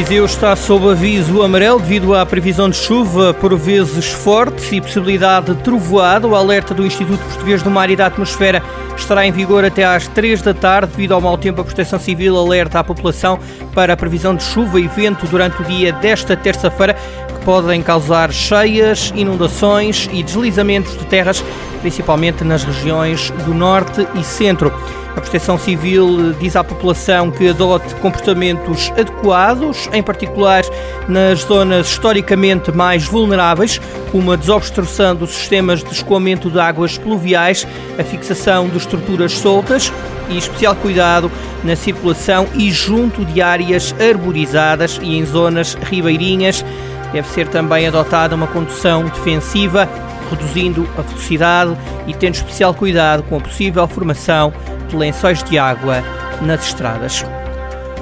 Viseu está sob aviso amarelo devido à previsão de chuva, por vezes forte e possibilidade de trovoada. O alerta do Instituto Português do Mar e da Atmosfera estará em vigor até às 3 da tarde. Devido ao mau tempo, a Proteção Civil alerta a população para a previsão de chuva e vento durante o dia desta terça-feira podem causar cheias, inundações e deslizamentos de terras, principalmente nas regiões do norte e centro. A Proteção Civil diz à população que adote comportamentos adequados, em particular nas zonas historicamente mais vulneráveis, como a desobstrução dos sistemas de escoamento de águas pluviais, a fixação de estruturas soltas e especial cuidado na circulação e junto de áreas arborizadas e em zonas ribeirinhas. Deve ser também adotada uma condução defensiva, reduzindo a velocidade e tendo especial cuidado com a possível formação de lençóis de água nas estradas.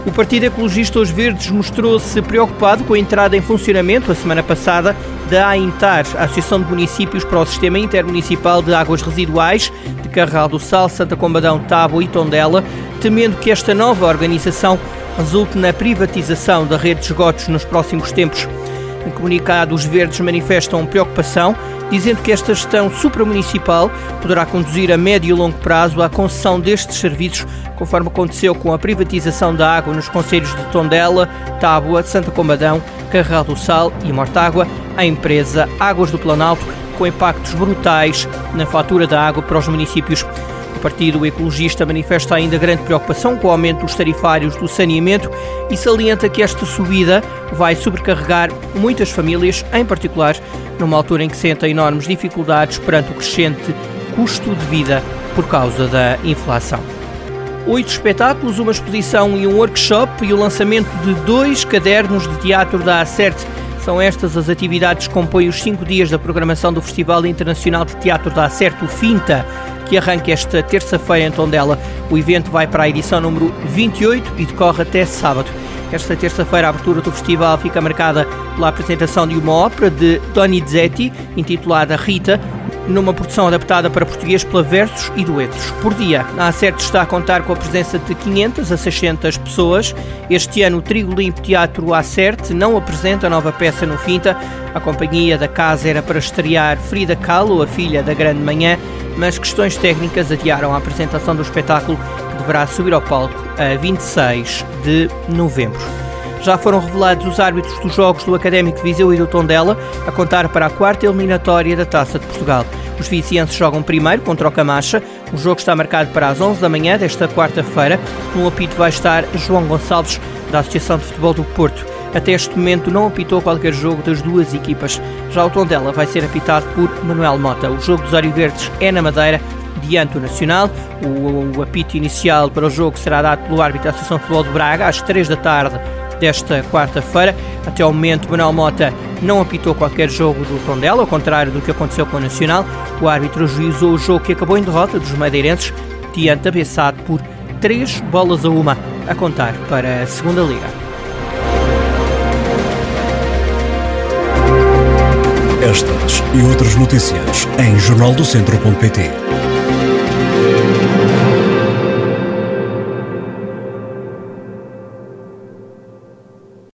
O Partido Ecologista Os Verdes mostrou-se preocupado com a entrada em funcionamento, a semana passada, da AINTAR, a Associação de Municípios para o Sistema Intermunicipal de Águas Residuais, de Carral do Sal, Santa Combadão, Tábua e Tondela, temendo que esta nova organização resulte na privatização da rede de esgotos nos próximos tempos. Em comunicado, os verdes manifestam preocupação, dizendo que esta gestão supramunicipal poderá conduzir a médio e longo prazo à concessão destes serviços, conforme aconteceu com a privatização da água nos conselhos de Tondela, Tábua, Santa Combadão, Carral do Sal e Mortágua, à empresa Águas do Planalto, com impactos brutais na fatura da água para os municípios. O Partido Ecologista manifesta ainda grande preocupação com o aumento dos tarifários do saneamento e salienta que esta subida vai sobrecarregar muitas famílias, em particular numa altura em que sentem enormes dificuldades perante o crescente custo de vida por causa da inflação. Oito espetáculos, uma exposição e um workshop e o lançamento de dois cadernos de teatro da Acerte. São estas as atividades que compõem os cinco dias da programação do Festival Internacional de Teatro da Acerte, o FINTA que arranca esta terça-feira em Tondela. O evento vai para a edição número 28 e decorre até sábado. Esta terça-feira a abertura do festival fica marcada pela apresentação de uma ópera de Donizetti, intitulada Rita, numa produção adaptada para português pela Versos e Duetos. Por dia, a Acerte está a contar com a presença de 500 a 600 pessoas. Este ano, o Trigo Limpo Teatro Acerte não apresenta nova peça no Finta. A companhia da casa era para estrear Frida Kahlo, a filha da Grande Manhã, mas questões técnicas adiaram a apresentação do espetáculo que deverá subir ao palco a 26 de novembro. Já foram revelados os árbitros dos jogos do Académico de Viseu e do Tondela, a contar para a quarta eliminatória da Taça de Portugal. Os vicienses jogam primeiro contra o Camacha. O jogo está marcado para as 11 da manhã desta quarta-feira. No apito vai estar João Gonçalves, da Associação de Futebol do Porto. Até este momento não apitou qualquer jogo das duas equipas. Já o Tondela vai ser apitado por Manuel Mota. O jogo dos Oriverdes é na Madeira, diante do Nacional. O, o apito inicial para o jogo será dado pelo árbitro da Associação de Futebol de Braga às 3 da tarde desta quarta-feira. Até ao momento, Manuel Mota não apitou qualquer jogo do Tondela, ao contrário do que aconteceu com o Nacional. O árbitro ajuizou o jogo que acabou em derrota dos madeirenses, diante a por 3 bolas a uma, a contar para a segunda Liga. Estas e outras notícias em jornaldocentro.pt.